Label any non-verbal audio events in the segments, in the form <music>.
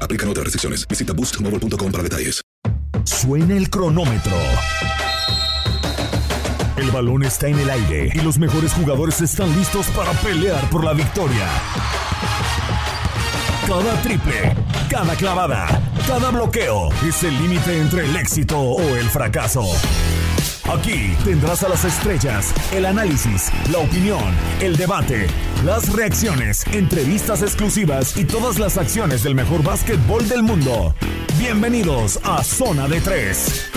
Aplican otras restricciones. Visita boostmobile.com para detalles. Suena el cronómetro. El balón está en el aire y los mejores jugadores están listos para pelear por la victoria. Cada triple, cada clavada, cada bloqueo es el límite entre el éxito o el fracaso. Aquí tendrás a las estrellas, el análisis, la opinión, el debate, las reacciones, entrevistas exclusivas y todas las acciones del mejor básquetbol del mundo. Bienvenidos a Zona de Tres.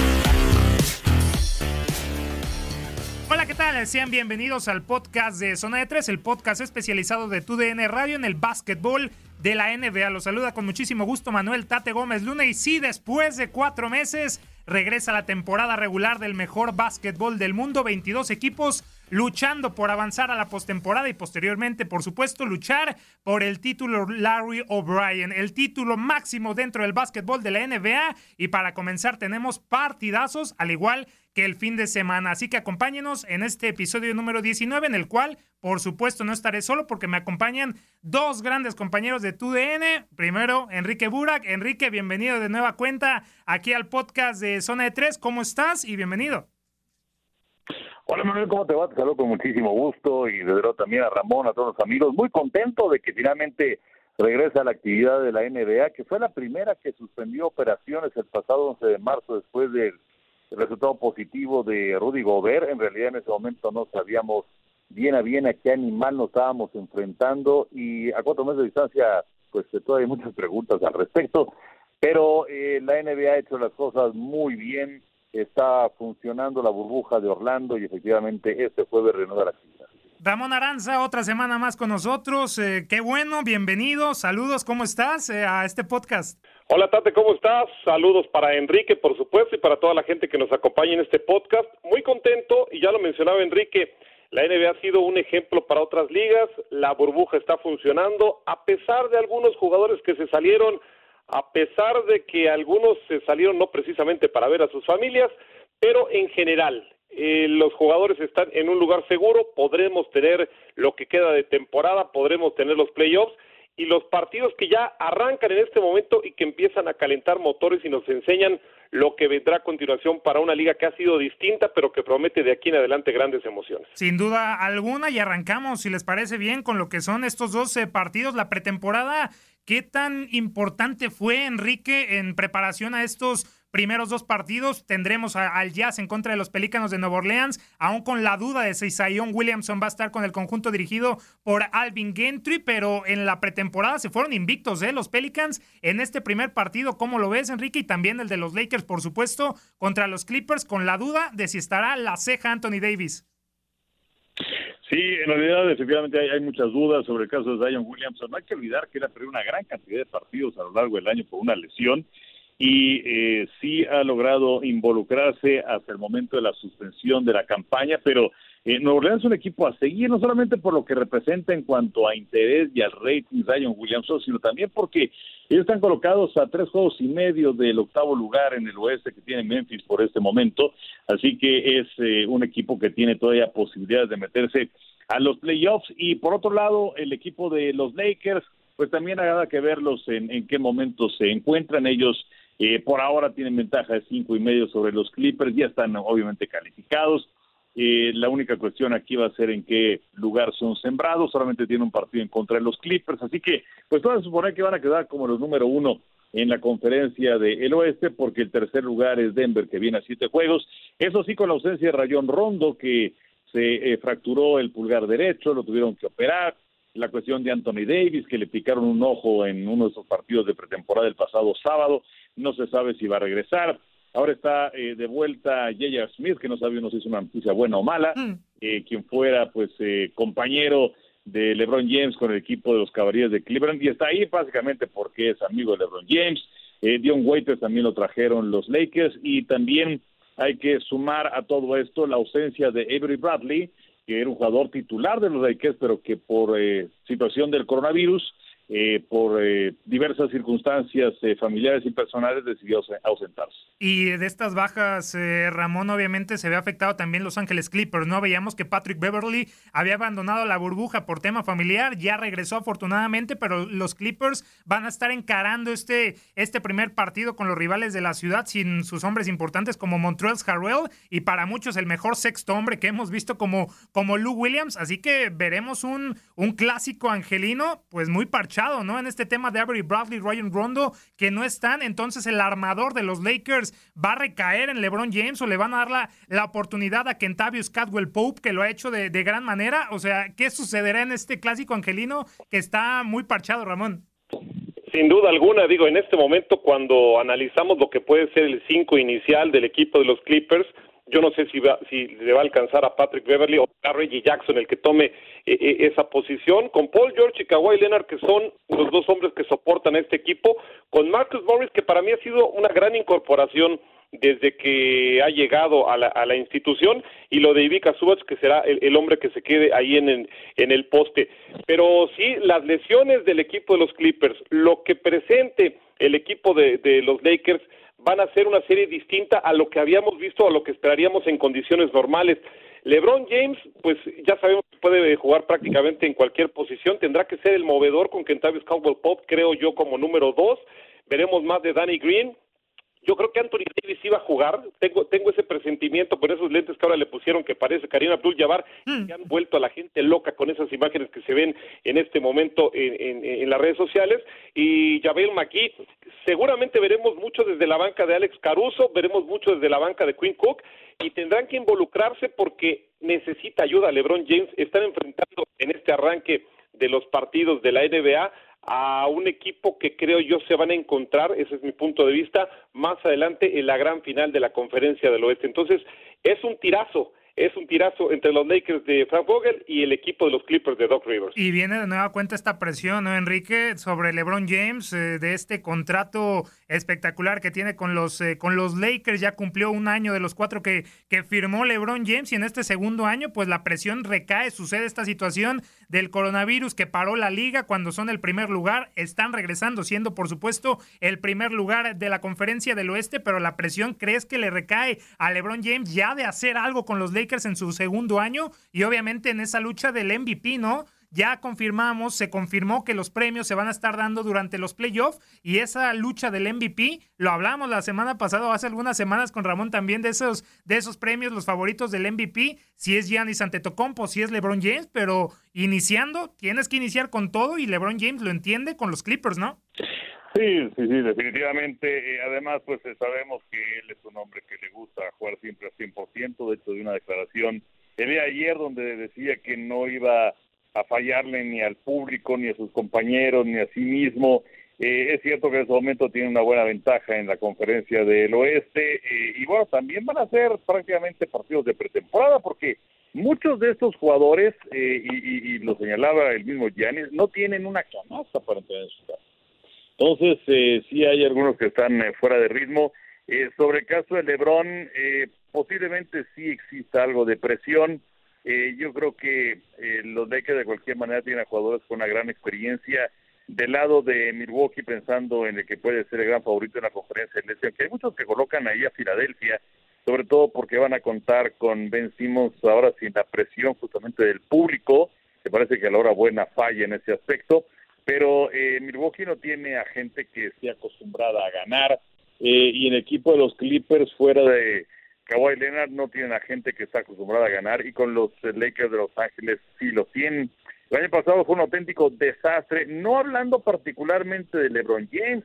Hola, ¿qué tal? Sean bienvenidos al podcast de Zona de Tres, el podcast especializado de TUDN Radio en el básquetbol de la NBA. Los saluda con muchísimo gusto Manuel Tate Gómez Luna y sí, después de cuatro meses regresa la temporada regular del mejor básquetbol del mundo, 22 equipos luchando por avanzar a la postemporada y posteriormente, por supuesto, luchar por el título Larry O'Brien, el título máximo dentro del básquetbol de la NBA. Y para comenzar tenemos partidazos, al igual que el fin de semana. Así que acompáñenos en este episodio número 19, en el cual, por supuesto, no estaré solo porque me acompañan dos grandes compañeros de TUDN. Primero, Enrique Burak. Enrique, bienvenido de nueva cuenta aquí al podcast de Zona de Tres. ¿Cómo estás? Y bienvenido. Hola Manuel, ¿cómo te va? Te saludo con muchísimo gusto y desde luego también a Ramón, a todos los amigos. Muy contento de que finalmente regresa a la actividad de la NBA, que fue la primera que suspendió operaciones el pasado 11 de marzo después del resultado positivo de Rudy Gobert. En realidad en ese momento no sabíamos bien a bien a qué animal nos estábamos enfrentando y a cuatro meses de distancia pues todavía hay muchas preguntas al respecto, pero eh, la NBA ha hecho las cosas muy bien está funcionando la burbuja de Orlando y efectivamente este jueves reanuda la actividad. Ramón Aranza, otra semana más con nosotros. Eh, qué bueno, bienvenido. Saludos, ¿cómo estás eh, a este podcast? Hola Tate, ¿cómo estás? Saludos para Enrique, por supuesto, y para toda la gente que nos acompaña en este podcast. Muy contento, y ya lo mencionaba Enrique, la NBA ha sido un ejemplo para otras ligas, la burbuja está funcionando, a pesar de algunos jugadores que se salieron a pesar de que algunos se salieron no precisamente para ver a sus familias, pero en general eh, los jugadores están en un lugar seguro, podremos tener lo que queda de temporada, podremos tener los playoffs y los partidos que ya arrancan en este momento y que empiezan a calentar motores y nos enseñan lo que vendrá a continuación para una liga que ha sido distinta, pero que promete de aquí en adelante grandes emociones. Sin duda alguna, y arrancamos, si les parece bien, con lo que son estos 12 partidos, la pretemporada. ¿Qué tan importante fue, Enrique, en preparación a estos primeros dos partidos? Tendremos al Jazz en contra de los Pelícanos de Nueva Orleans, aún con la duda de si Zion Williamson va a estar con el conjunto dirigido por Alvin Gentry, pero en la pretemporada se fueron invictos, ¿eh? Los Pelicans en este primer partido, ¿cómo lo ves, Enrique? Y también el de los Lakers, por supuesto, contra los Clippers, con la duda de si estará la ceja Anthony Davis. Sí, en realidad efectivamente hay, muchas dudas sobre el caso de Zion Williamson. No hay que olvidar que él ha perdido una gran cantidad de partidos a lo largo del año por una lesión y eh, sí ha logrado involucrarse hasta el momento de la suspensión de la campaña, pero eh, Nuevo Orleans es un equipo a seguir, no solamente por lo que representa en cuanto a interés y al rating Zion Williamson, sino también porque ellos están colocados a tres juegos y medio del octavo lugar en el oeste que tiene Memphis por este momento, así que es eh, un equipo que tiene todavía posibilidades de meterse a los playoffs y por otro lado el equipo de los Lakers, pues también habrá que verlos en, en qué momento se encuentran ellos. Eh, por ahora tienen ventaja de cinco y medio sobre los Clippers, ya están obviamente calificados. Eh, la única cuestión aquí va a ser en qué lugar son sembrados. Solamente tiene un partido en contra de los Clippers. Así que, pues todo se supone que van a quedar como los número uno en la conferencia del oeste, porque el tercer lugar es Denver, que viene a siete juegos. Eso sí, con la ausencia de Rayón Rondo, que se eh, fracturó el pulgar derecho, lo tuvieron que operar. La cuestión de Anthony Davis, que le picaron un ojo en uno de esos partidos de pretemporada el pasado sábado. No se sabe si va a regresar. Ahora está eh, de vuelta J.R. Smith, que no sabemos si es una noticia buena o mala, mm. eh, quien fuera pues eh, compañero de LeBron James con el equipo de los Caballeros de Cleveland y está ahí básicamente porque es amigo de LeBron James. Dion Waiters también lo trajeron los Lakers y también hay que sumar a todo esto la ausencia de Avery Bradley, que era un jugador titular de los Lakers, pero que por situación del coronavirus eh, por eh, diversas circunstancias eh, familiares y personales decidió ausentarse. Y de estas bajas, Ramón, obviamente se ve afectado también Los Ángeles Clippers, ¿no? Veíamos que Patrick Beverly había abandonado la burbuja por tema familiar, ya regresó afortunadamente, pero los Clippers van a estar encarando este, este primer partido con los rivales de la ciudad sin sus hombres importantes como Montreal Harrell y para muchos el mejor sexto hombre que hemos visto como, como Lou Williams, así que veremos un, un clásico angelino pues muy parchado ¿no? En este tema de Avery Bradley, Ryan Rondo, que no están, entonces el armador de los Lakers va a recaer en LeBron James o le van a dar la, la oportunidad a Kentavious Cadwell Pope, que lo ha hecho de, de gran manera. O sea, ¿qué sucederá en este clásico angelino que está muy parchado, Ramón? Sin duda alguna, digo, en este momento cuando analizamos lo que puede ser el 5 inicial del equipo de los Clippers, yo no sé si, va, si le va a alcanzar a Patrick Beverly o a Reggie Jackson el que tome eh, eh, esa posición, con Paul George y Kawhi Leonard, que son los dos hombres que soportan a este equipo, con Marcus Morris, que para mí ha sido una gran incorporación desde que ha llegado a la, a la institución, y lo de Ivica Subach, que será el, hombre que se quede ahí en el, en el poste. Pero sí, las lesiones del equipo de los Clippers, lo que presente el equipo de, de los Lakers, van a ser una serie distinta a lo que habíamos visto, a lo que esperaríamos en condiciones normales. LeBron James, pues ya sabemos que puede jugar prácticamente en cualquier posición, tendrá que ser el movedor con Kentavious Caldwell Pop, creo yo, como número dos. Veremos más de Danny Green, yo creo que Anthony Davis iba a jugar, tengo, tengo ese presentimiento por esos lentes que ahora le pusieron que parece Karina Abdul-Jabbar, mm. que han vuelto a la gente loca con esas imágenes que se ven en este momento en, en, las redes sociales, y Javel McKee, seguramente veremos mucho desde la banca de Alex Caruso, veremos mucho desde la banca de Quinn Cook, y tendrán que involucrarse porque necesita ayuda LeBron James, están enfrentando en este arranque de los partidos de la NBA a un equipo que creo yo se van a encontrar, ese es mi punto de vista, más adelante en la gran final de la conferencia del oeste. Entonces, es un tirazo, es un tirazo entre los Lakers de Frank Vogel y el equipo de los Clippers de Doc Rivers. Y viene de nueva cuenta esta presión, ¿no, Enrique? Sobre LeBron James, eh, de este contrato espectacular que tiene con los, eh, con los Lakers. Ya cumplió un año de los cuatro que, que firmó LeBron James y en este segundo año, pues la presión recae. Sucede esta situación del coronavirus que paró la liga cuando son el primer lugar. Están regresando, siendo por supuesto el primer lugar de la conferencia del oeste, pero la presión crees que le recae a LeBron James ya de hacer algo con los Lakers en su segundo año y obviamente en esa lucha del MVP, ¿no? Ya confirmamos, se confirmó que los premios se van a estar dando durante los playoffs y esa lucha del MVP, lo hablamos la semana pasada, hace algunas semanas con Ramón también de esos, de esos premios, los favoritos del MVP, si es Giannis Antetokounmpo, si es LeBron James, pero iniciando, tienes que iniciar con todo y LeBron James lo entiende con los Clippers, ¿no? Sí, sí, sí, definitivamente. Eh, además, pues eh, sabemos que él es un hombre que le gusta jugar siempre al 100%. De hecho, de una declaración el día ayer donde decía que no iba a fallarle ni al público, ni a sus compañeros, ni a sí mismo. Eh, es cierto que en ese momento tiene una buena ventaja en la conferencia del oeste. y bueno, también van a ser prácticamente partidos de pretemporada porque muchos de estos jugadores, eh, y, y, lo señalaba el mismo Giannis, no tienen una canasta para entrenar en su casa. Entonces, eh, sí hay algunos que están eh, fuera de ritmo. Eh, sobre el caso de Lebron, eh, posiblemente sí exista algo de presión. Eh, yo creo que los Lakers de cualquier manera tienen jugadores con una gran experiencia. Del lado de Milwaukee, pensando en el que puede ser el gran favorito en la conferencia de lesión, que hay muchos que colocan ahí a Filadelfia, sobre todo porque van a contar con Ben Simmons ahora sin la presión justamente del público, que parece que a la hora buena falla en ese aspecto, pero eh, Milwaukee no tiene a gente que esté acostumbrada a ganar, eh, y el equipo de los Clippers fuera de Kawhi Leonard no tienen a gente que está acostumbrada a ganar, y con los Lakers de Los Ángeles sí lo tienen. El año pasado fue un auténtico desastre, no hablando particularmente de LeBron James,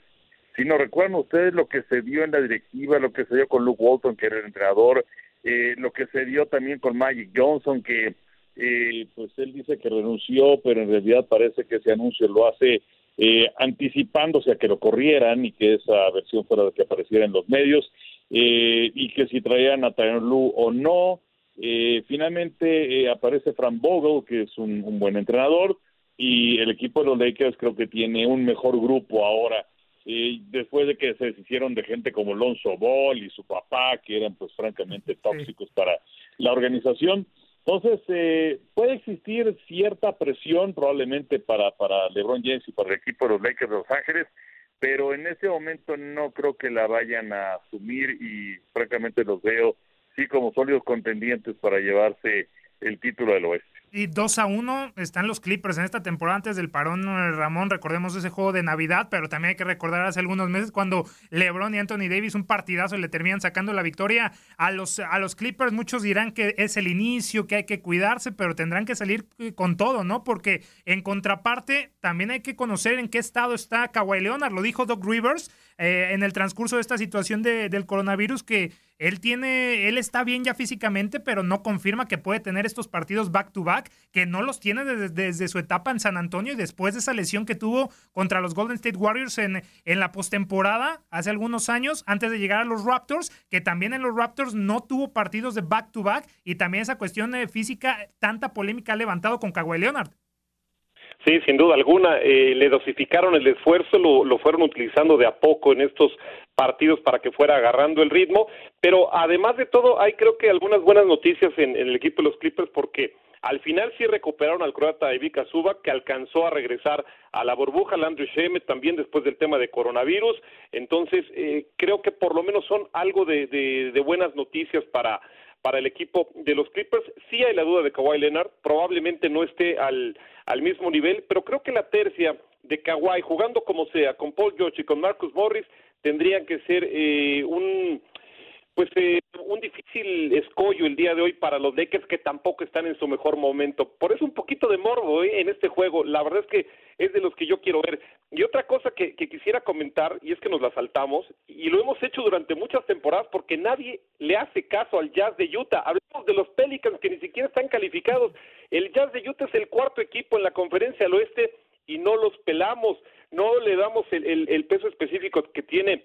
sino recuerdan ustedes lo que se dio en la directiva, lo que se dio con Luke Walton, que era el entrenador, eh, lo que se dio también con Magic Johnson, que eh, pues él dice que renunció, pero en realidad parece que ese anuncio lo hace eh, anticipándose a que lo corrieran y que esa versión fuera de que apareciera en los medios, eh, y que si traían a Tyron Lu o no. Eh, finalmente eh, aparece Frank Vogel, que es un, un buen entrenador, y el equipo de los Lakers creo que tiene un mejor grupo ahora y después de que se deshicieron de gente como Lonzo Ball y su papá, que eran pues francamente tóxicos para la organización. Entonces, eh, puede existir cierta presión probablemente para, para LeBron James y para el equipo de los Lakers de Los Ángeles, pero en ese momento no creo que la vayan a asumir y francamente los veo sí como sólidos contendientes para llevarse el título del oeste. Y 2 a 1 están los Clippers en esta temporada antes del parón, Ramón. Recordemos ese juego de Navidad, pero también hay que recordar hace algunos meses cuando LeBron y Anthony Davis, un partidazo, le terminan sacando la victoria a los, a los Clippers. Muchos dirán que es el inicio, que hay que cuidarse, pero tendrán que salir eh, con todo, ¿no? Porque en contraparte, también hay que conocer en qué estado está Kawhi Leonard. Lo dijo Doc Rivers eh, en el transcurso de esta situación de, del coronavirus que él tiene, él está bien ya físicamente, pero no confirma que puede tener estos partidos back to back, que no los tiene desde, su etapa en San Antonio y después de esa lesión que tuvo contra los Golden State Warriors en, en la postemporada hace algunos años, antes de llegar a los Raptors, que también en los Raptors no tuvo partidos de back to back y también esa cuestión de física, tanta polémica ha levantado con Kawhi Leonard. Sí, sin duda alguna. Eh, le dosificaron el esfuerzo, lo, lo, fueron utilizando de a poco en estos partidos para que fuera agarrando el ritmo. Pero además de todo, hay creo que algunas buenas noticias en, el equipo de los Clippers porque al final sí recuperaron al croata Ivica Suba, que alcanzó a regresar a la burbuja, Landry Shemet también después del tema de coronavirus. Entonces, eh, creo que por lo menos son algo de, de buenas noticias para para el equipo de los Clippers. Sí hay la duda de Kawhi Leonard, probablemente no esté al, al mismo nivel, pero creo que la tercia de Kawhi, jugando como sea, con Paul George y con Marcus Morris, tendrían que ser eh, un pues eh, un difícil escollo el día de hoy para los Lakers que tampoco están en su mejor momento. Por eso un poquito de morbo ¿eh? en este juego. La verdad es que es de los que yo quiero ver. Y otra cosa que, quisiera comentar, y es que nos la saltamos, y lo hemos hecho durante muchas temporadas porque nadie le hace caso al Jazz de Utah. Hablamos de los Pelicans que ni siquiera están calificados. El Jazz de Utah es el cuarto equipo en la conferencia al oeste y no los pelamos, no le damos el, el, el peso específico que tiene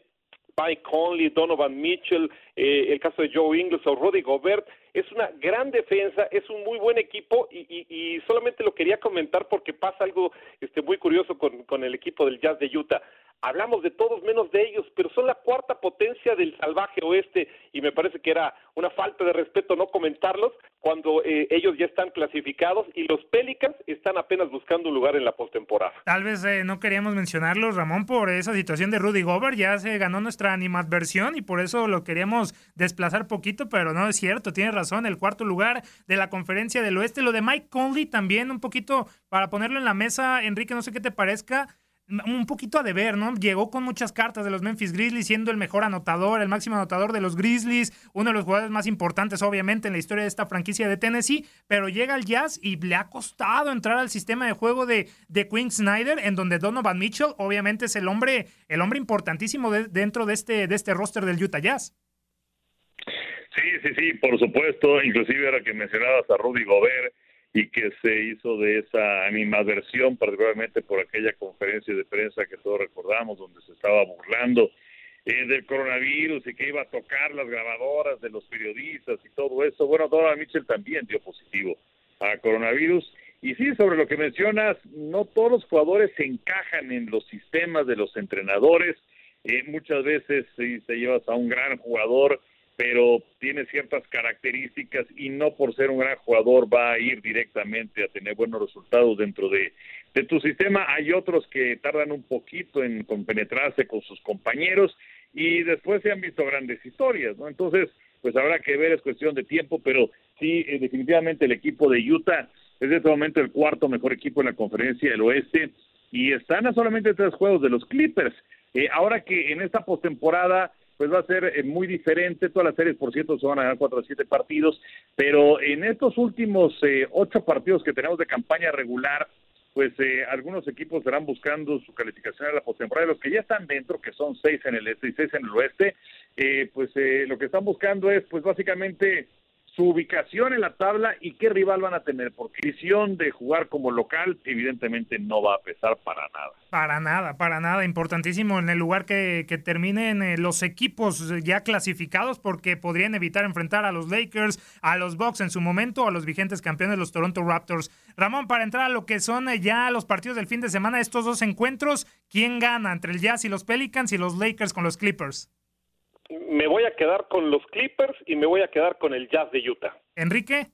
Mike Conley, Donovan Mitchell, eh, el caso de Joe Ingles o Rudy Gobert, es una gran defensa, es un muy buen equipo y, y, y solamente lo quería comentar porque pasa algo este, muy curioso con, con el equipo del Jazz de Utah hablamos de todos menos de ellos, pero son la cuarta potencia del salvaje oeste y me parece que era una falta de respeto no comentarlos cuando eh, ellos ya están clasificados y los Pelicans están apenas buscando un lugar en la postemporada. Tal vez eh, no queríamos mencionarlos, Ramón, por esa situación de Rudy Gobert, ya se ganó nuestra animadversión y por eso lo queríamos desplazar poquito, pero no es cierto, tiene razón, el cuarto lugar de la conferencia del oeste, lo de Mike Conley también un poquito para ponerlo en la mesa, Enrique, no sé qué te parezca, un poquito a deber, ¿no? Llegó con muchas cartas de los Memphis Grizzlies, siendo el mejor anotador, el máximo anotador de los Grizzlies, uno de los jugadores más importantes, obviamente, en la historia de esta franquicia de Tennessee, pero llega al Jazz y le ha costado entrar al sistema de juego de, de Quinn Snyder, en donde Donovan Mitchell, obviamente, es el hombre, el hombre importantísimo dentro de este, de este roster del Utah Jazz. Sí, sí, sí, por supuesto, inclusive ahora que mencionabas a Rudy Gobert, y que se hizo de esa animadversión, particularmente por aquella conferencia de prensa que todos recordamos, donde se estaba burlando eh, del coronavirus y que iba a tocar las grabadoras de los periodistas y todo eso. Bueno, Donovan Mitchell también dio positivo a coronavirus. Y sí, sobre lo que mencionas, no todos los jugadores se encajan en los sistemas de los entrenadores. Eh, muchas veces si te llevas a un gran jugador, pero tiene ciertas características y no por ser un gran jugador va a ir directamente a tener buenos resultados dentro de, de tu sistema. Hay otros que tardan un poquito en compenetrarse con sus compañeros y después se han visto grandes historias, ¿no? Entonces, pues habrá que ver, es cuestión de tiempo, pero sí, eh, definitivamente el equipo de Utah es en este momento el cuarto mejor equipo en la conferencia del oeste y están a solamente tres juegos de los Clippers. Eh, ahora que en esta postemporada pues va a ser eh, muy diferente. Todas las series, por cierto, se van a ganar cuatro o siete partidos, pero en estos últimos ocho partidos que tenemos de campaña regular, pues eh, algunos equipos estarán buscando su calificación a la postemporada. Los que ya están dentro, que son seis en el este y seis en el oeste, eh, pues eh, lo que están buscando es, pues básicamente su ubicación en la tabla y qué rival van a tener, porque visión de jugar como local evidentemente no va a pesar para nada. Para nada, para nada, importantísimo en el lugar que, que terminen eh, los equipos ya clasificados, porque podrían evitar enfrentar a los Lakers, a los Bucks en su momento, a los vigentes campeones, los Toronto Raptors. Ramón, para entrar a lo que son eh, ya los partidos del fin de semana, estos dos encuentros, ¿quién gana entre el Jazz y los Pelicans y los Lakers con los Clippers? Me voy a quedar con los Clippers y me voy a quedar con el Jazz de Utah. Enrique.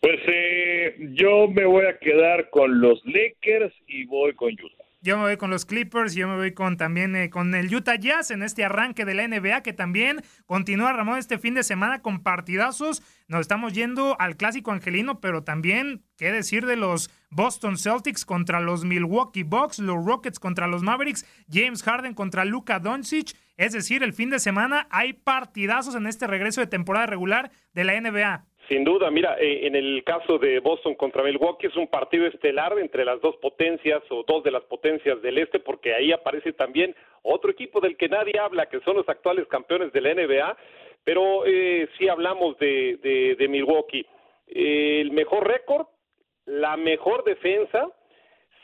Pues eh, yo me voy a quedar con los Lakers y voy con Utah. Yo me voy con los Clippers, yo me voy con también eh, con el Utah Jazz en este arranque de la NBA que también continúa Ramón este fin de semana con partidazos. Nos estamos yendo al clásico angelino, pero también qué decir de los Boston Celtics contra los Milwaukee Bucks, los Rockets contra los Mavericks, James Harden contra Luka Doncic. Es decir, el fin de semana hay partidazos en este regreso de temporada regular de la NBA. Sin duda, mira, eh, en el caso de Boston contra Milwaukee es un partido estelar entre las dos potencias o dos de las potencias del este, porque ahí aparece también otro equipo del que nadie habla, que son los actuales campeones de la NBA, pero eh, sí hablamos de, de, Milwaukee. el mejor récord, la mejor defensa,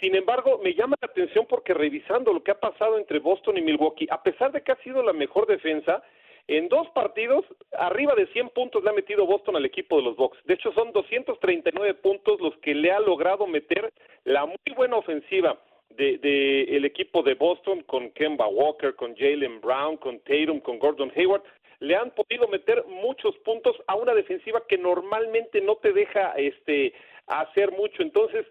sin embargo, me llama la atención porque revisando lo que ha pasado entre Boston y Milwaukee, a pesar de que ha sido la mejor defensa, en dos partidos, arriba de 100 puntos le ha metido Boston al equipo de los Bucks. De hecho, son 239 puntos los que le ha logrado meter la muy buena ofensiva del de, el equipo de Boston con Kemba Walker, con Jalen Brown, con Tatum, con Gordon Hayward. Le han podido meter muchos puntos a una defensiva que normalmente no te deja este hacer mucho. Entonces,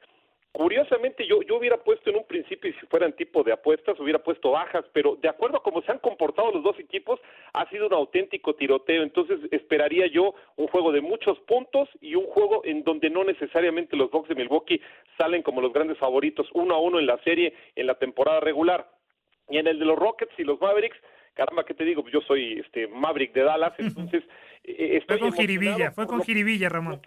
Curiosamente, yo, yo hubiera puesto en un principio, y si fueran tipo de apuestas, hubiera puesto bajas, pero de acuerdo a cómo se han comportado los dos equipos, ha sido un auténtico tiroteo. Entonces, esperaría yo un juego de muchos puntos y un juego en donde no necesariamente los Bucks de Milwaukee salen como los grandes favoritos, uno a uno en la serie en la temporada regular. Y en el de los Rockets y los Mavericks, caramba, ¿qué te digo? Yo soy este Maverick de Dallas, <laughs> entonces... Eh, estoy fue con Jiribilla, fue con Jiribilla, Ramón.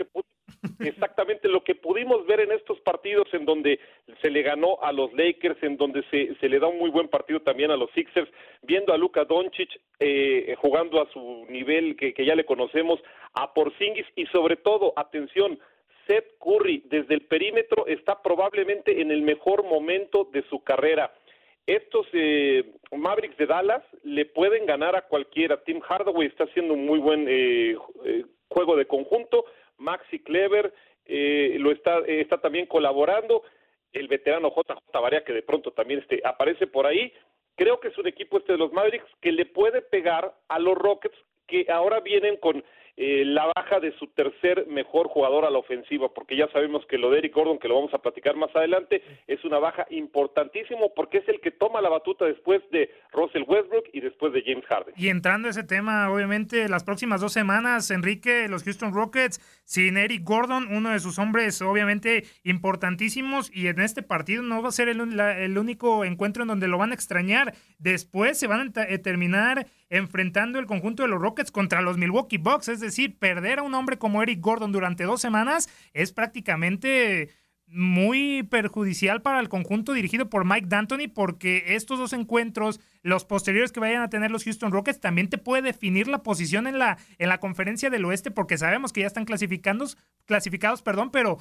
Exactamente lo que pudimos ver en estos partidos en donde se le ganó a los Lakers, en donde se, le da un muy buen partido también a los Sixers, viendo a Luka Doncic eh, jugando a su nivel que, que ya le conocemos, a Porzingis y sobre todo, atención, Seth Curry desde el perímetro está probablemente en el mejor momento de su carrera. Estos eh, Mavericks de Dallas le pueden ganar a cualquiera. Tim Hardaway está haciendo un muy buen eh, eh juego de conjunto. Maxi Clever eh, lo está, eh, está también colaborando, el veterano JJ Barea que de pronto también este, aparece por ahí. Creo que es un equipo este de los Mavericks que le puede pegar a los Rockets que ahora vienen con eh, la baja de su tercer mejor jugador a la ofensiva, porque ya sabemos que lo de Eric Gordon, que lo vamos a platicar más adelante, es una baja importantísimo porque es el que toma la batuta después de Russell Westbrook y después de James Harden. Y entrando a ese tema, obviamente, las próximas dos semanas, Enrique, los Houston Rockets, sin Eric Gordon, uno de sus hombres obviamente importantísimos, y en este partido no va a ser el, el único encuentro en donde lo van a extrañar. Después se van a eh, terminar enfrentando el conjunto de los Rockets contra los Milwaukee Bucks. Es decir, perder a un hombre como Eric Gordon durante dos semanas es prácticamente muy perjudicial para el conjunto dirigido por Mike D'Antoni porque estos dos encuentros, los posteriores que vayan a tener los Houston Rockets, también te puede definir la posición en la, en la conferencia del oeste porque sabemos que ya están clasificados, clasificados, perdón, pero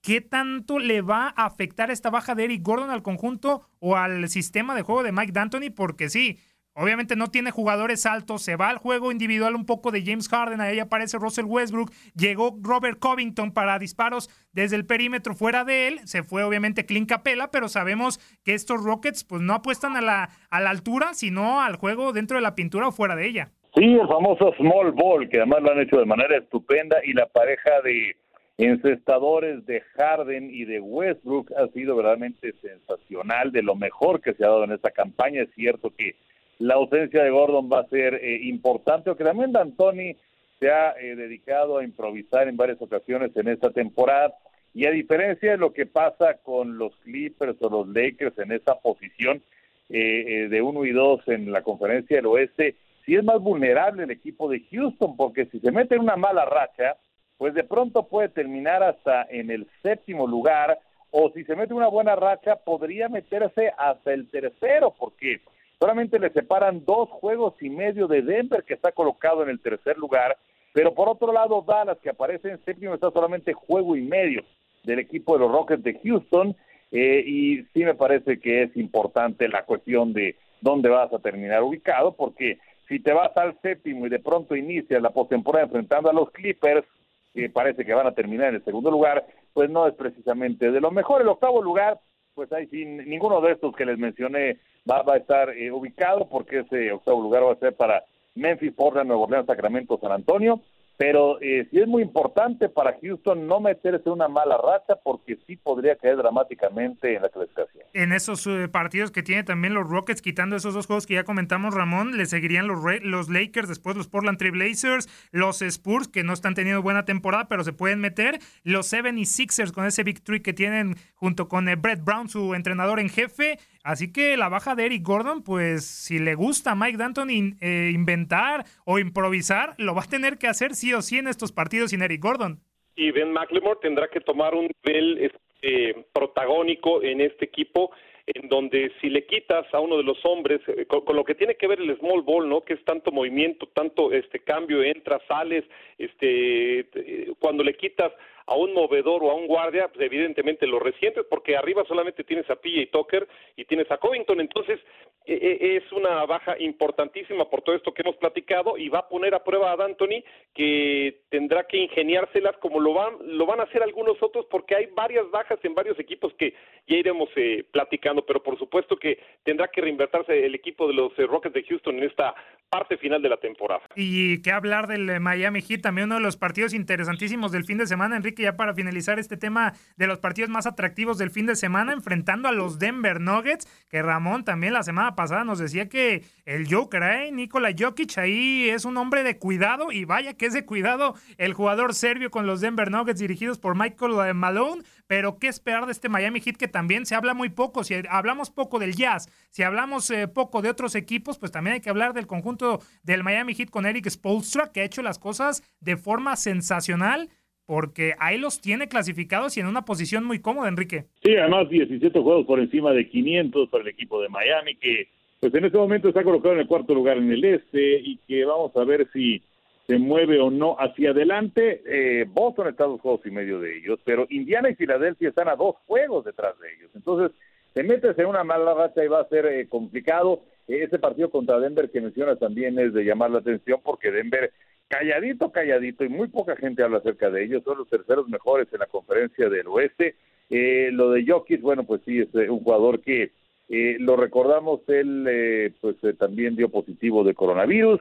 ¿qué tanto le va a afectar esta baja de Eric Gordon al conjunto o al sistema de juego de Mike D'Antoni? Porque sí, Obviamente no tiene jugadores altos, se va al juego individual un poco de James Harden, ahí aparece Russell Westbrook, llegó Robert Covington para disparos desde el perímetro fuera de él, se fue obviamente Clint Capella, pero sabemos que estos Rockets pues no apuestan a la, a la altura, sino al juego dentro de la pintura o fuera de ella. Sí, el famoso small ball, que además lo han hecho de manera estupenda, y la pareja de encestadores de Harden y de Westbrook ha sido verdaderamente sensacional, de lo mejor que se ha dado en esta campaña. Es cierto que la ausencia de Gordon va a ser eh, importante, aunque también D'Antoni se ha eh, dedicado a improvisar en varias ocasiones en esta temporada. Y a diferencia de lo que pasa con los Clippers o los Lakers en esa posición eh, de uno y dos en la conferencia del oeste, sí es más vulnerable el equipo de Houston, porque si se mete en una mala racha, pues de pronto puede terminar hasta en el séptimo lugar, o si se mete una buena racha, podría meterse hasta el tercero, porque Solamente le separan dos juegos y medio de Denver, que está colocado en el tercer lugar. Pero por otro lado, Dallas, que aparece en séptimo, está solamente juego y medio del equipo de los Rockets de Houston. Eh, y sí me parece que es importante la cuestión de dónde vas a terminar ubicado, porque si te vas al séptimo y de pronto inicias la postemporada enfrentando a los Clippers, que parece que van a terminar en el segundo lugar, pues no es precisamente de lo mejor. El octavo lugar, pues ahí sí, ninguno de estos que les mencioné va, a estar eh, ubicado porque ese octavo lugar va a ser para Memphis, Portland, Nuevo Orleans, Sacramento, San Antonio. Pero eh, sí es muy importante para Houston no meterse en una mala racha porque sí podría caer dramáticamente en la clasificación. En esos eh, partidos que tiene también los Rockets, quitando esos dos juegos que ya comentamos, Ramón, le seguirían los, los Lakers, después los Portland Trail Blazers, los Spurs, que no están teniendo buena temporada, pero se pueden meter, los 76ers con ese victory que tienen junto con eh, Brett Brown, su entrenador en jefe, Así que la baja de Eric Gordon, pues si le gusta a Mike Danton eh, inventar o improvisar, lo va a tener que hacer sí o sí en estos partidos sin Eric Gordon. Y Ben McLemore tendrá que tomar un nivel este, protagónico en este equipo en donde si le quitas a uno de los hombres, eh, con, lo que tiene que ver el small ball, ¿no? Que es tanto movimiento, tanto este cambio, entras, sales, este, eh, cuando le quitas a un movedor o a un guardia, pues evidentemente lo resientes porque arriba solamente tienes a Pilla y Tucker y tienes a Covington, entonces e, e, es una baja importantísima por todo esto que hemos platicado y va a poner a prueba a D'Antoni que tendrá que ingeniárselas como lo van lo van a hacer algunos otros porque hay varias bajas en varios equipos que ya iremos eh, platicando, pero por supuesto que tendrá que reinvertirse el equipo de los eh, Rockets de Houston en esta parte final de la temporada. Y qué hablar del eh, Miami Heat, también uno de los partidos interesantísimos del fin de semana, Enrique, ya para finalizar este tema de los partidos más atractivos del fin de semana, enfrentando a los Denver Nuggets, que Ramón también la semana pasada nos decía que el Joker, ¿eh? Nikola Jokic ahí es un hombre de cuidado y vaya que es de cuidado el jugador serbio con los Denver Nuggets dirigidos por Michael Malone, pero qué esperar de este Miami Heat que también se habla muy poco, si hablamos poco del Jazz, si hablamos eh, poco de otros equipos, pues también hay que hablar del conjunto del Miami Heat con Eric Spoelstra, que ha hecho las cosas de forma sensacional porque ahí los tiene clasificados y en una posición muy cómoda, Enrique. Sí, además 17 juegos por encima de 500 para el equipo de Miami, que pues en este momento está colocado en el cuarto lugar en el este y que vamos a ver si se mueve o no hacia adelante. Eh, Boston está a dos juegos y medio de ellos, pero Indiana y Filadelfia están a dos juegos detrás de ellos. Entonces, se metes en una mala racha y va a ser eh, complicado. ese partido contra Denver que mencionas también es de llamar la atención porque Denver calladito, calladito, y muy poca gente habla acerca de ellos, son los terceros mejores en la conferencia del oeste. Eh, lo de Jokic, bueno, pues sí, es eh, un jugador que eh, lo recordamos, él pues también dio positivo de coronavirus,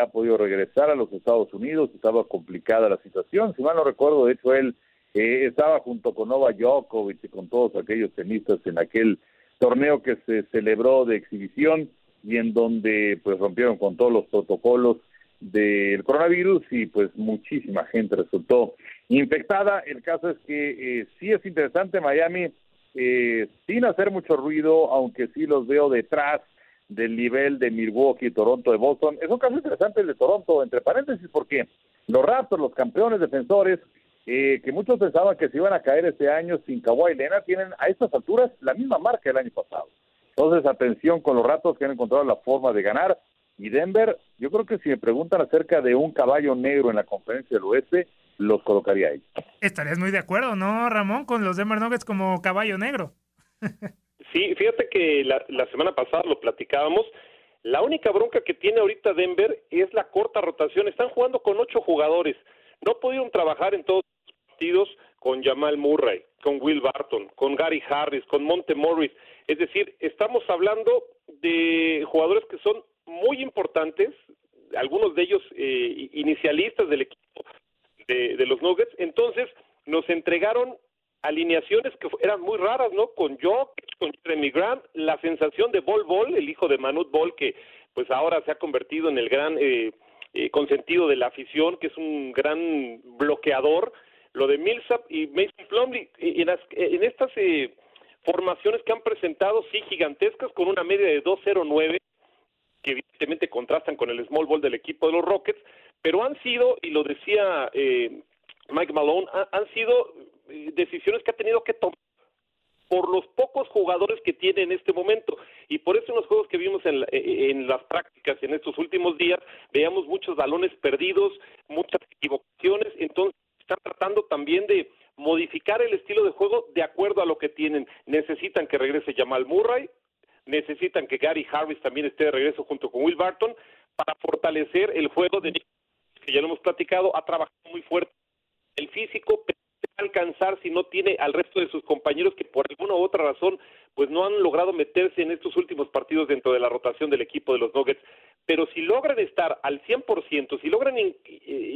ha podido regresar a los Estados Unidos, estaba complicada la situación, si mal no recuerdo, de hecho él estaba junto con Nova Djokovic y con todos aquellos tenistas en aquel torneo que se celebró de exhibición y en donde pues rompieron con todos los protocolos del coronavirus y pues muchísima gente resultó infectada. El caso es que eh, sí es interesante Miami, eh, sin hacer mucho ruido, aunque sí los veo detrás del nivel de Milwaukee, Toronto, de Boston. Es un caso interesante el de Toronto, entre paréntesis, porque los Raptors, los campeones defensores, eh, que muchos pensaban que se iban a caer este año sin Kawhi Leonard, tienen a estas alturas la misma marca del año pasado. Entonces, atención con los Raptors que han encontrado la forma de ganar Y Denver, yo creo que si me preguntan acerca de un caballo negro en la conferencia del oeste, los colocaría ahí. Estarías muy de acuerdo, ¿no, Ramón? Con los Denver Nuggets como caballo negro. <laughs> sí, fíjate que la, la semana pasada lo platicábamos. La única bronca que tiene ahorita Denver es la corta rotación. Están jugando con ocho jugadores. No pudieron trabajar en todos los partidos con Jamal Murray, con Will Barton, con Gary Harris, con Monte Morris. Es decir, estamos hablando de jugadores que son muy importantes, algunos de ellos eh, inicialistas del equipo de, los Nuggets. Entonces, nos entregaron alineaciones que eran muy raras, ¿no? Con Jokic, con Jeremy Grant, la sensación de Bol Bol, el hijo de Manut Bol, que pues ahora se ha convertido en el gran eh, eh, consentido de la afición, que es un gran bloqueador. Lo de Millsap y Mason Plumlee, en, en estas eh, formaciones que han presentado, sí, gigantescas, con una media de 2.09, que evidentemente contrastan con el small ball del equipo de los Rockets, pero han sido, y lo decía eh, Mike Malone, han sido decisiones que ha tenido que tomar por los pocos jugadores que tiene en este momento. Y por eso en los juegos que vimos en, eh, en las prácticas en estos últimos días, veíamos muchos balones perdidos, muchas equivocaciones, entonces están tratando también de modificar el estilo de juego de acuerdo a lo que tienen. Necesitan que regrese Jamal Murray, necesitan que Gary Harris también esté de regreso junto con Will Barton para fortalecer el juego de que ya lo hemos platicado, ha trabajado muy fuerte el físico, pero va a alcanzar si no tiene al resto de sus compañeros que por alguna u otra razón pues no han logrado meterse en estos últimos partidos dentro de la rotación del equipo de los Nuggets, pero si logran estar al 100%, si logran eh,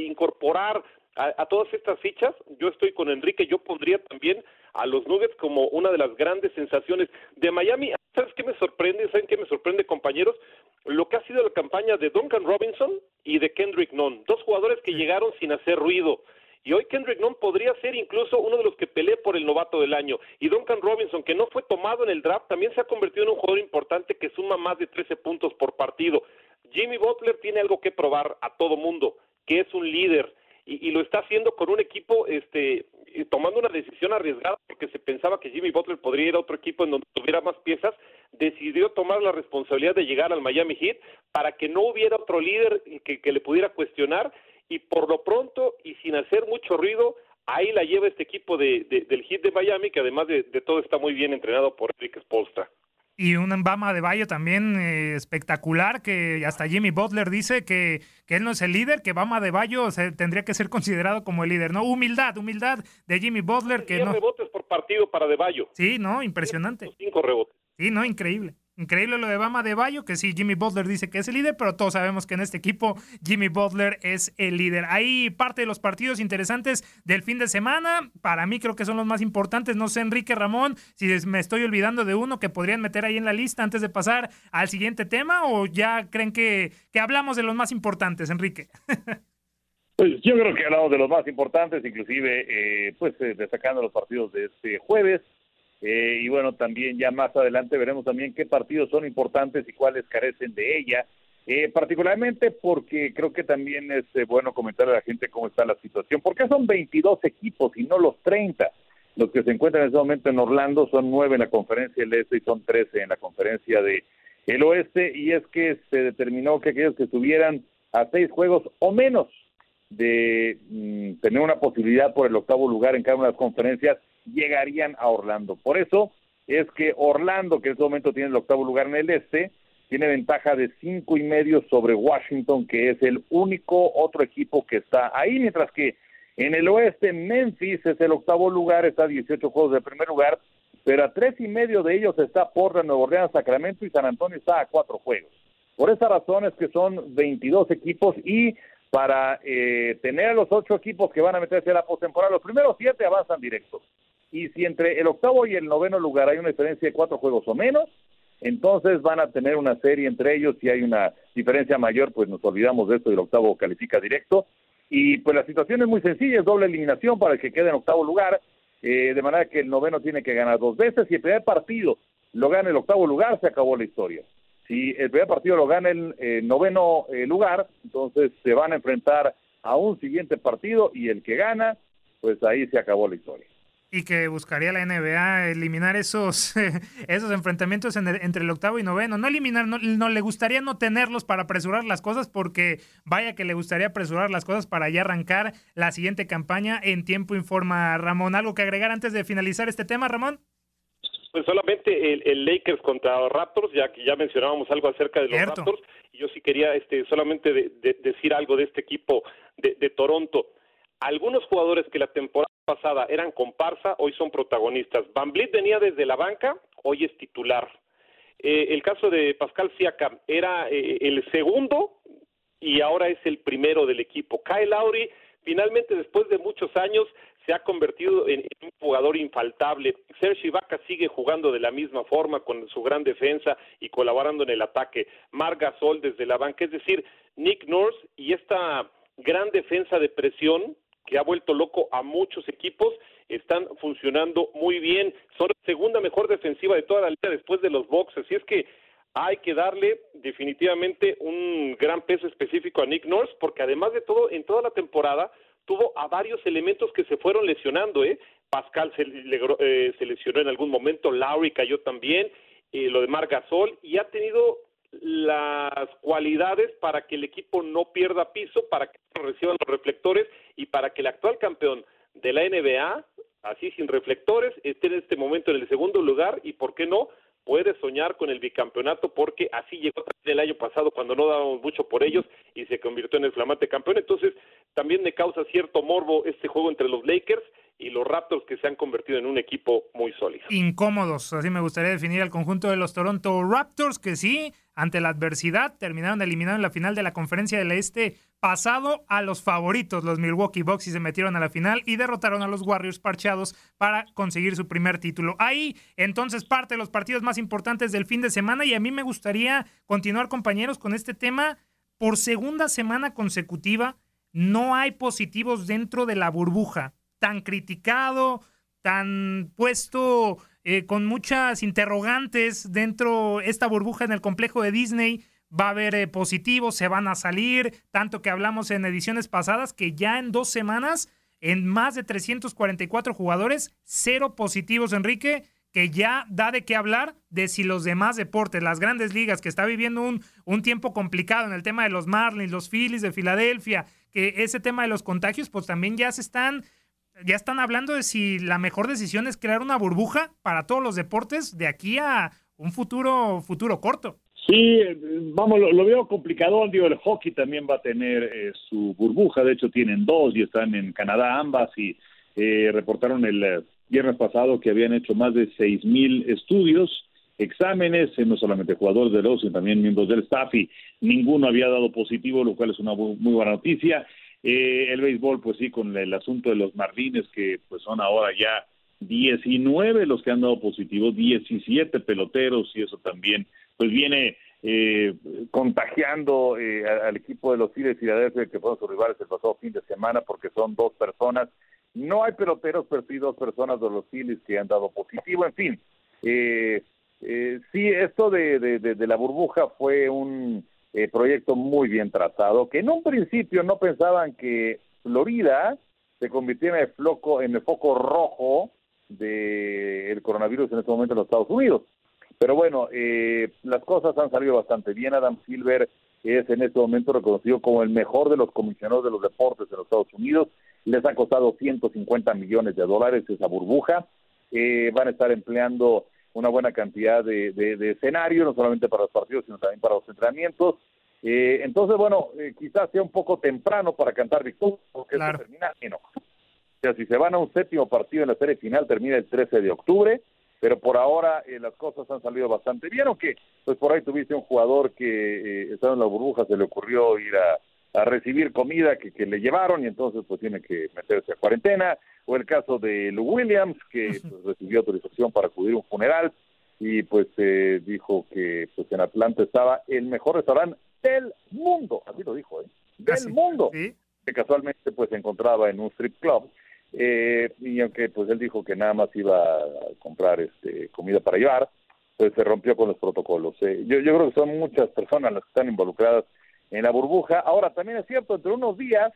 incorporar a, todas estas fichas, yo estoy con Enrique, yo pondría también a los Nuggets como una de las grandes sensaciones de Miami. ¿Sabes qué me sorprende? ¿Saben qué me sorprende, compañeros? Lo que ha sido la campaña de Duncan Robinson y de Kendrick Nunn, dos jugadores que llegaron sin hacer ruido. Y hoy Kendrick Nunn podría ser incluso uno de los que pelee por el novato del año. Y Duncan Robinson, que no fue tomado en el draft, también se ha convertido en un jugador importante que suma más de 13 puntos por partido. Jimmy Butler tiene algo que probar a todo mundo, que es un líder y, lo está haciendo con un equipo este tomando una decisión arriesgada porque se pensaba que Jimmy Butler podría ir a otro equipo en donde tuviera más piezas, decidió tomar la responsabilidad de llegar al Miami Heat para que no hubiera otro líder que le pudiera cuestionar y por lo pronto y sin hacer mucho ruido, ahí la lleva este equipo de, del Heat de Miami que además de, de todo está muy bien entrenado por Enrique Spolstra. Y un Bama de Bayo también eh, espectacular, que hasta Jimmy Butler dice que, que, él no es el líder, que Bama de Bayo tendría que ser considerado como el líder. No, humildad, humildad de Jimmy Butler. que no... rebotes por partido para de Bayo. Sí, no, impresionante. Cinco rebotes. Sí, no, increíble. Increíble lo de Bama de Bayo, que sí, Jimmy Butler dice que es el líder, pero todos sabemos que en este equipo Jimmy Butler es el líder. Ahí parte de los partidos interesantes del fin de semana, para mí creo que son los más importantes. No sé, Enrique Ramón, si me estoy olvidando de uno que podrían meter ahí en la lista antes de pasar al siguiente tema, o ya creen que, que hablamos de los más importantes, Enrique. <laughs> Pues yo creo que hablamos de los más importantes, inclusive eh, pues eh, destacando los partidos de este jueves. Eh, y bueno, también ya más adelante veremos también qué partidos son importantes y cuáles carecen de ella. Eh, particularmente porque creo que también es eh, bueno comentar a la gente cómo está la situación. porque son 22 equipos y no los 30? Los que se encuentran en este momento en Orlando son 9 en la conferencia del Este y son 13 en la conferencia de el Oeste. Y es que se determinó que aquellos que estuvieran a seis juegos o menos de mm, tener una posibilidad por el octavo lugar en cada una de las conferencias llegarían a Orlando. Por eso es que Orlando, que en este momento tiene el octavo lugar en el este, tiene ventaja de cinco y medio sobre Washington, que es el único otro equipo que está ahí, mientras que en el oeste Memphis es el octavo lugar, está a 18 juegos de primer lugar, pero a tres y medio de ellos está Portland, Nuevo Orleans, Sacramento y San Antonio está a cuatro juegos. Por esa razón es que son 22 equipos y para eh, tener a los ocho equipos que van a meterse a la postemporada, los primeros siete avanzan directos y si entre el octavo y el noveno lugar hay una diferencia de cuatro juegos o menos, entonces van a tener una serie entre ellos. Si hay una diferencia mayor, pues nos olvidamos de esto y el octavo califica directo. Y pues la situación es muy sencilla, es doble eliminación para el que quede en octavo lugar, eh, de manera que el noveno tiene que ganar dos veces. Si el primer partido lo gana el octavo lugar, se acabó la historia. Si el primer partido lo gana el eh, noveno eh, lugar, entonces se van a enfrentar a un siguiente partido y el que gana, pues ahí se acabó la historia. Y que buscaría la NBA eliminar esos, <laughs> esos enfrentamientos entre el octavo y noveno. No eliminar, no, no, le gustaría no tenerlos para apresurar las cosas, porque vaya que le gustaría apresurar las cosas para ya arrancar la siguiente campaña en tiempo informa Ramón. ¿Algo que agregar antes de finalizar este tema, Ramón? Pues solamente el, Lakers contra Raptors, ya que ya mencionábamos algo acerca de los Raptors, y yo sí quería este, solamente decir algo de este equipo de, de Toronto. Algunos jugadores que la temporada pasada eran comparsa, hoy son protagonistas. Van Vliet venía desde la banca, hoy es titular. Eh, el caso de Pascal Siakam era eh, el segundo y ahora es el primero del equipo. Kyle Lowry finalmente después de muchos años se ha convertido en, un jugador infaltable. Serge Ibaka sigue jugando de la misma forma con su gran defensa y colaborando en el ataque. Mar Gasol desde la banca, es decir, Nick Nurse y esta gran defensa de presión que ha vuelto loco a muchos equipos están funcionando muy bien. Son la segunda mejor defensiva de toda la liga después de los boxes. Así es que hay que darle definitivamente un gran peso específico a Nick Nurse, porque además de todo, en toda la temporada tuvo a varios elementos que se fueron lesionando, ¿eh? Pascal se, eh, se lesionó en algún momento, Lowry cayó también, eh, lo de Mar Gasol, y ha tenido las cualidades para que el equipo no pierda piso, para que reciban los reflectores y para que el actual campeón de la NBA, así sin reflectores, esté en este momento en el segundo lugar y, ¿por qué no?, puede soñar con el bicampeonato porque así llegó el año pasado cuando no dábamos mucho por ellos y se convirtió en el flamante campeón. Entonces, también me causa cierto morbo este juego entre los Lakers y los Raptors que se han convertido en un equipo muy sólido. Incómodos, así me gustaría definir al conjunto de los Toronto Raptors que sí, ante la adversidad, terminaron eliminando en la final de la conferencia del Este pasado a los favoritos, los Milwaukee Bucks, y se metieron a la final y derrotaron a los Warriors parchados para conseguir su primer título. Ahí, entonces, parte de los partidos más importantes del fin de semana y a mí me gustaría continuar, compañeros, con este tema. Por segunda semana consecutiva, no hay positivos dentro de la burbuja tan criticado, tan puesto eh, con muchas interrogantes dentro esta burbuja en el complejo de Disney. Va a haber eh, positivos, se van a salir, tanto que hablamos en ediciones pasadas que ya en dos semanas, en más de 344 jugadores, cero positivos, Enrique, que ya da de qué hablar de si los demás deportes, las grandes ligas, que está viviendo un, un tiempo complicado en el tema de los Marlins, los Phillies de Filadelfia, que ese tema de los contagios, pues también ya se están ya están hablando de si la mejor decisión es crear una burbuja para todos los deportes de aquí a un futuro futuro corto. Sí, vamos, lo, veo complicado. Digo, el hockey también va a tener eh, su burbuja. De hecho, tienen dos y están en Canadá ambas. Y eh, reportaron el eh, viernes pasado que habían hecho más de seis mil estudios, exámenes, no solamente jugadores de los, sino también miembros del staff. Y ninguno había dado positivo, lo cual es una muy buena noticia. Eh, el béisbol, pues sí, con el asunto de los Marlines, que pues son ahora ya 19 los que han dado positivo, 17 peloteros, y eso también, pues viene eh, contagiando eh, al equipo de los Phillies y Filadelfia, que fueron sus rivales el pasado fin de semana, porque son dos personas. No hay peloteros, pero sí dos personas de los Phillies que han dado positivo. En fin, eh, sí, esto de, de la burbuja fue un eh, proyecto muy bien trazado, que en un principio no pensaban que Florida se convirtiera en el, floco, en el foco rojo del coronavirus en este momento en los Estados Unidos. Pero bueno, eh, las cosas han salido bastante bien. Adam Silver es en este momento reconocido como el mejor de los comisionados de los deportes en los Estados Unidos. Les ha costado 150 millones de dólares esa burbuja. Eh, van a estar empleando una buena cantidad de, de, escenarios, no solamente para los partidos, sino también para los entrenamientos. Eh, entonces, bueno, eh, quizás sea un poco temprano para cantar victoria, porque eso termina en octubre. O sea, si se van a un séptimo partido en la serie final, termina el 13 de octubre, pero por ahora eh, las cosas han salido bastante bien, aunque pues por ahí tuviste un jugador que estaba en la burbuja, se le ocurrió ir a, recibir comida que, que, le llevaron y entonces pues tiene que meterse a cuarentena, o el caso de Lou Williams, que pues, recibió autorización para acudir a un funeral y pues eh, dijo que pues en Atlanta estaba el mejor restaurante del mundo, así lo dijo, ¿eh? del mundo, que casualmente pues se encontraba en un strip club eh, y aunque pues él dijo que nada más iba a comprar este comida para llevar, pues se rompió con los protocolos. Eh. Yo, yo creo que son muchas personas las que están involucradas en la burbuja. Ahora también es cierto, entre unos días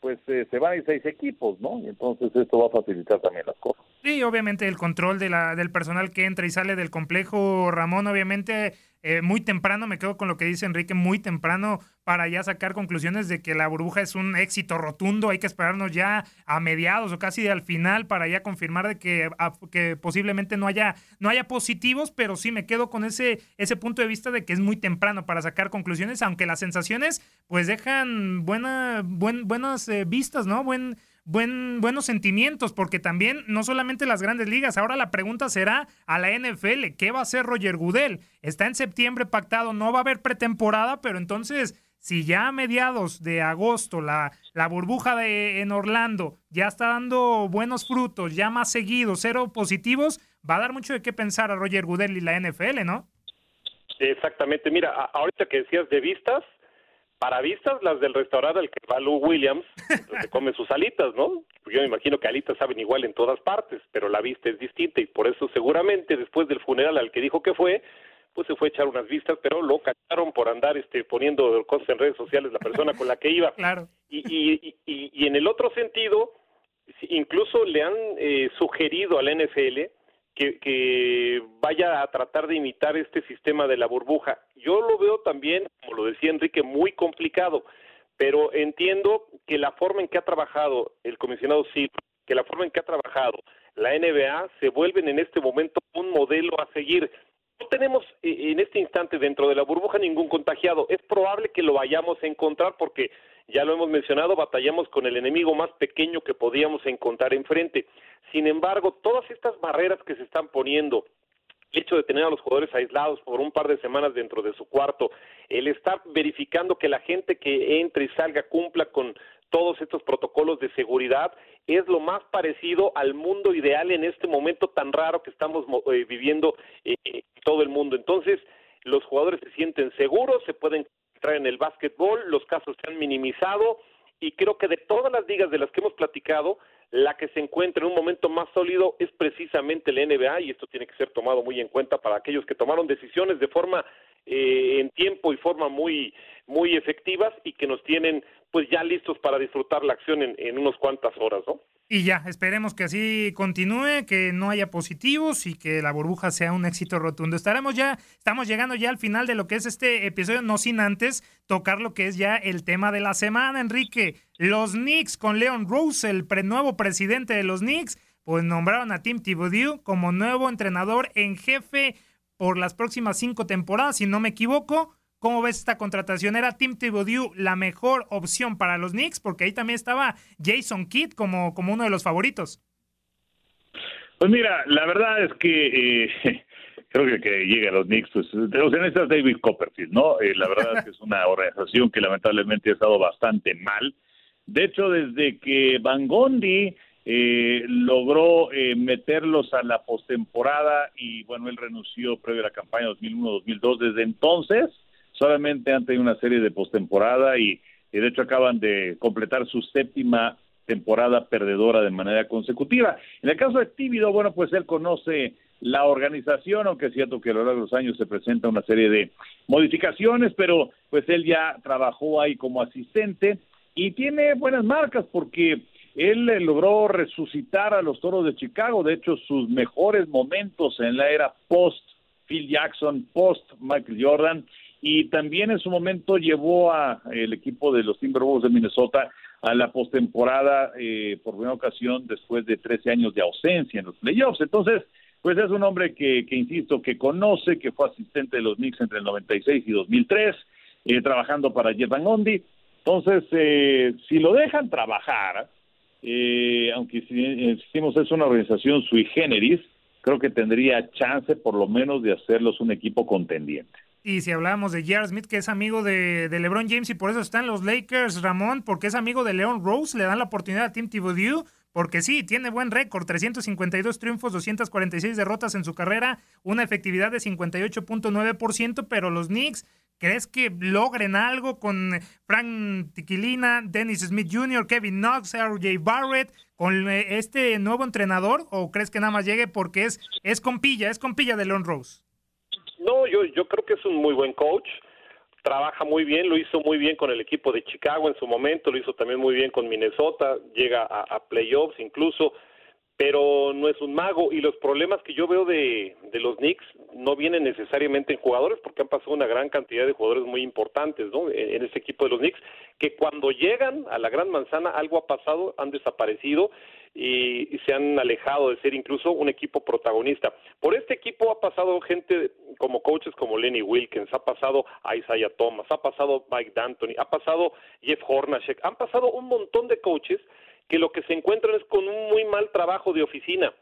pues eh, se van a seis equipos, ¿no? Y entonces esto va a facilitar también las cosas. Sí, obviamente el control de la, del personal que entra y sale del complejo, Ramón, obviamente eh, muy temprano, me quedo con lo que dice Enrique, muy temprano para ya sacar conclusiones de que la burbuja es un éxito rotundo, hay que esperarnos ya a mediados o casi al final para ya confirmar de que, que posiblemente no haya, no haya positivos, pero sí me quedo con ese, ese punto de vista de que es muy temprano para sacar conclusiones, aunque las sensaciones pues dejan buen, buenas eh, vistas, ¿no? Buen, buen, buenos sentimientos, porque también no solamente las grandes ligas, ahora la pregunta será a la NFL, ¿qué va a hacer Roger Goodell? Está en septiembre pactado, no va a haber pretemporada, pero entonces, si ya a mediados de agosto la, la burbuja de, en Orlando ya está dando buenos frutos, ya más seguidos, cero positivos, va a dar mucho de qué pensar a Roger Goodell y la NFL, ¿no? Exactamente, mira, ahorita que decías de vistas, para vistas las del restaurante al que va Lou Williams, pues, se come sus alitas, ¿no? Yo me imagino que alitas saben igual en todas partes, pero la vista es distinta y por eso seguramente después del funeral al que dijo que fue, pues se fue a echar unas vistas, pero lo cacharon por andar este, poniendo cosas en redes sociales la persona con la que iba. <laughs> Claro. Y, y, y, y en el otro sentido, incluso le han eh, sugerido a la NFL que, vaya a tratar de imitar este sistema de la burbuja. Yo lo veo también, como lo decía Enrique, muy complicado, pero entiendo que la forma en que ha trabajado el comisionado Silva, que la forma en que ha trabajado la NBA, se vuelven en este momento un modelo a seguir. No tenemos eh, en este instante dentro de la burbuja ningún contagiado. Es probable que lo vayamos a encontrar porque ya lo hemos mencionado, batallamos con el enemigo más pequeño que podíamos encontrar enfrente. Sin embargo, todas estas barreras que se están poniendo, el hecho de tener a los jugadores aislados por un par de semanas dentro de su cuarto, el estar verificando que la gente que entre y salga cumpla con todos estos protocolos de seguridad es lo más parecido al mundo ideal en este momento tan raro que estamos eh, viviendo eh, todo el mundo. Entonces, los jugadores se sienten seguros, se pueden entrar en el básquetbol, los casos se han minimizado y creo que de todas las ligas de las que hemos platicado, la que se encuentra en un momento más sólido es precisamente la NBA y esto tiene que ser tomado muy en cuenta para aquellos que tomaron decisiones de forma eh, en tiempo y forma muy muy efectivas y que nos tienen pues ya listos para disfrutar la acción en, en unas cuantas horas, ¿no? Y ya, esperemos que así continúe, que no haya positivos y que la burbuja sea un éxito rotundo. Estaremos ya, estamos llegando ya al final de lo que es este episodio, no sin antes tocar lo que es ya el tema de la semana, Enrique. Los Knicks con Leon Rose, el nuevo presidente de los Knicks, pues nombraron a Tim Thibodeau como nuevo entrenador en jefe por las próximas cinco temporadas, si no me equivoco. ¿Cómo ves esta contratación? ¿Era Tim Thibodeau la mejor opción para los Knicks? Porque ahí también estaba Jason Kidd como, como uno de los favoritos. Pues mira, la verdad es que eh, <laughs> creo que llegue a los Knicks, pues, los necesitas David Copperfield, ¿no? Eh, la verdad es que es una <laughs> organización que lamentablemente ha estado bastante mal. De hecho, desde que Van Gondi eh, logró meterlos a la postemporada y bueno, él renunció previo a la campaña 2001-2002, desde entonces solamente han tenido una serie de postemporada y, de hecho acaban de completar su séptima temporada perdedora de manera consecutiva. En el caso de Tíbido, bueno, pues él conoce la organización, aunque es cierto que a lo largo de los años se presenta una serie de modificaciones, pero pues él ya trabajó ahí como asistente y tiene buenas marcas porque él logró resucitar a los Toros de Chicago, de hecho sus mejores momentos en la era post Phil Jackson, post Michael Jordan, y también en su momento llevó a el equipo de los Timberwolves de Minnesota a la postemporada eh, por primera ocasión después de 13 años de ausencia en los playoffs. Entonces, pues es un hombre que, que insisto, que conoce, que fue asistente de los Knicks entre el 96 y 2003, eh, trabajando para Jeff Van Gundy. Entonces, eh, si lo dejan trabajar, eh, aunque si insistimos es una organización sui generis, creo que tendría chance por lo menos de hacerlos un equipo contendiente. Y si hablábamos de J.R. Smith, que es amigo de, LeBron James y por eso están los Lakers, Ramón, porque es amigo de Leon Rose, le dan la oportunidad a Tim Thibodeau, porque sí, tiene buen récord, 352 triunfos, 246 derrotas en su carrera, una efectividad de 58.9%, pero los Knicks, ¿crees que logren algo con Frank Tiquilina, Dennis Smith Jr., Kevin Knox, R.J. Barrett, con eh, este nuevo entrenador? ¿O crees que nada más llegue porque es, es compilla, es compilla de Leon Rose? No, yo, yo creo que es un muy buen coach, trabaja muy bien, lo hizo muy bien con el equipo de Chicago en su momento, lo hizo también muy bien con Minnesota, llega a, playoffs incluso, pero no es un mago y los problemas que yo veo de, de los Knicks no vienen necesariamente en jugadores porque han pasado una gran cantidad de jugadores muy importantes ¿no? en, en ese equipo de los Knicks que cuando llegan a la gran manzana algo ha pasado, han desaparecido y, se han alejado de ser incluso un equipo protagonista. Por este equipo ha pasado gente como coaches como Lenny Wilkins, ha pasado Isaiah Thomas, ha pasado Mike D'Antoni, ha pasado Jeff Hornacek, han pasado un montón de coaches que lo que se encuentran es con un muy mal trabajo de oficina.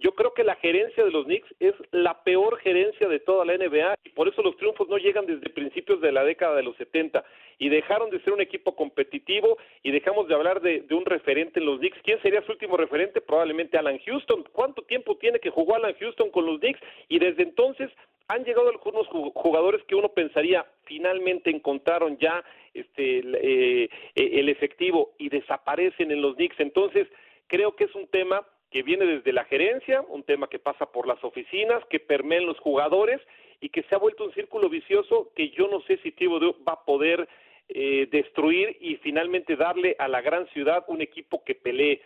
Yo creo que la gerencia de los Knicks es la peor gerencia de toda la NBA y por eso los triunfos no llegan desde principios de la década de los 70 y dejaron de ser un equipo competitivo y dejamos de hablar de, un referente en los Knicks. ¿Quién sería su último referente? Probablemente Alan Houston. ¿Cuánto tiempo tiene que jugó Alan Houston con los Knicks? Y desde entonces han llegado algunos jugadores que uno pensaría finalmente encontraron ya este eh, el efectivo y desaparecen en los Knicks. Entonces, creo que es un tema que viene desde la gerencia, un tema que pasa por las oficinas, que permea en los jugadores y que se ha vuelto un círculo vicioso que yo no sé si Thibodeau va a poder eh, destruir y finalmente darle a la gran ciudad un equipo que pelee.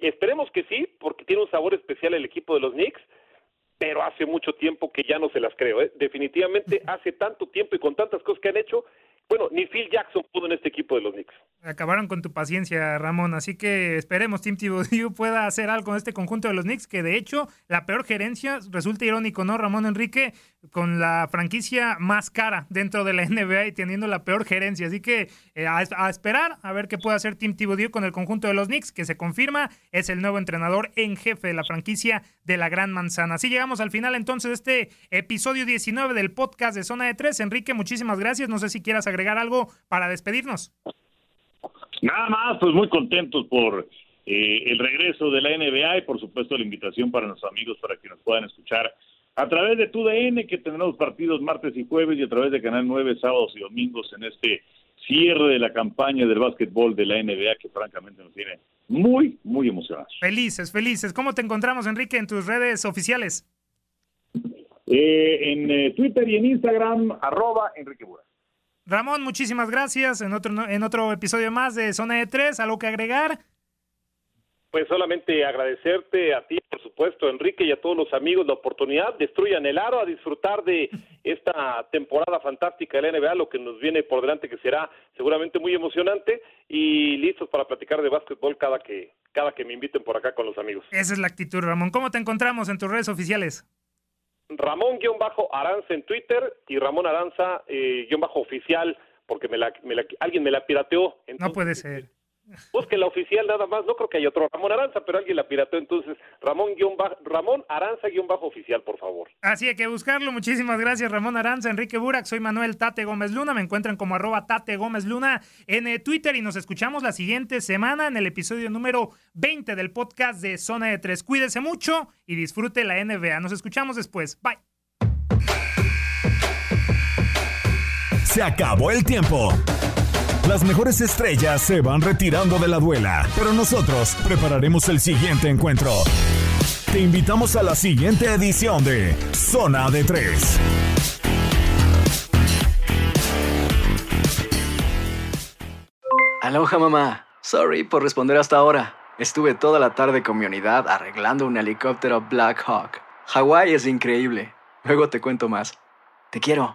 Esperemos que sí, porque tiene un sabor especial el equipo de los Knicks, pero hace mucho tiempo que ya no se las creo. ¿eh? Definitivamente hace tanto tiempo y con tantas cosas que han hecho bueno, ni Phil Jackson pudo en este equipo de los Knicks. Acabaron con tu paciencia, Ramón, así que esperemos Tim Thibodeau <laughs> pueda hacer algo con este conjunto de los Knicks, que de hecho la peor gerencia, resulta irónico, ¿no, Ramón Enrique? Con la franquicia más cara dentro de la <laughs> NBA y teniendo la peor gerencia, así que eh, a, esperar a ver qué puede hacer Tim Thibodeau con el conjunto de los Knicks, que se confirma es el nuevo entrenador en jefe de la franquicia de la Gran Manzana. Así llegamos al final entonces de este episodio 19 del podcast de Zona de Tres. Enrique, muchísimas gracias, no sé si quieras agregar algo para despedirnos. Nada más, pues muy contentos por eh, el regreso de la NBA y por supuesto la invitación para nuestros amigos para que nos puedan escuchar a través de TUDN, que tendremos partidos martes y jueves y a través de Canal 9 sábados y domingos en este cierre de la campaña del básquetbol de la NBA que francamente nos tiene muy, muy emocionados. Felices, felices. ¿Cómo te encontramos, Enrique, en tus redes oficiales? Eh, en eh, Twitter y en Instagram, arroba Enrique Buras. Ramón, muchísimas gracias. En otro, en otro episodio más de Zona de Tres, ¿algo que agregar? Pues solamente agradecerte a ti, por supuesto, Enrique, y a todos los amigos la oportunidad. Destruyan el aro a disfrutar de <laughs> esta temporada fantástica de la NBA, lo que nos viene por delante, que será seguramente muy emocionante, y listos para platicar de básquetbol cada que, cada que me inviten por acá con los amigos. Esa es la actitud, Ramón. ¿Cómo te encontramos en tus redes oficiales? Ramón-Aranza en Twitter y Ramón Aranza-oficial, eh, porque me la, me la, alguien me la pirateó. Entonces, no puede ser. Busque la oficial nada más, no creo que haya otro Ramón Aranza, pero alguien la pirateó, entonces Ramón, Ramón Aranza-oficial, por favor. Así hay que buscarlo, muchísimas gracias Ramón Aranza, Enrique Burak, soy Manuel Tate Gómez Luna, me encuentran como arroba Tate Gómez Luna en eh, Twitter y nos escuchamos la siguiente semana en el episodio número 20 del podcast de Zona de Tres. Cuídese mucho y disfrute la NBA, nos escuchamos después, bye. Se acabó el tiempo. Las mejores estrellas se van retirando de la duela, pero nosotros prepararemos el siguiente encuentro. Te invitamos a la siguiente edición de Zona de Tres. Aloha mamá. Sorry por responder hasta ahora. Estuve toda la tarde con mi unidad arreglando un helicóptero Black Hawk. Hawái es increíble. Luego te cuento más. Te quiero.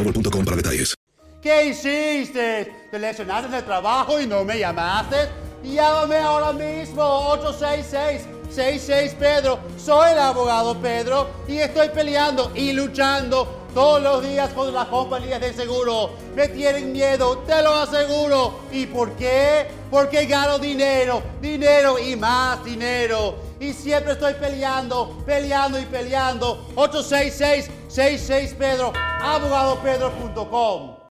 Mobile.com para detalles. ¿Qué hiciste? ¿Te lesionaste en el trabajo y no me llamaste? Llámame ahora mismo, 866-66 Pedro. Soy el abogado Pedro y estoy peleando y luchando todos los días con las compañías de seguro. Me tienen miedo, te lo aseguro. ¿Y por qué? Porque gano dinero, dinero y más dinero. Y siempre estoy peleando, peleando y peleando. 866 66 Pedro, abogadopedro.com.